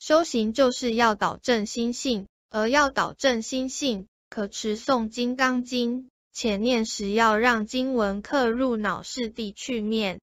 修行就是要导正心性，而要导正心性，可持诵《金刚经》，且念时要让经文刻入脑室地去念。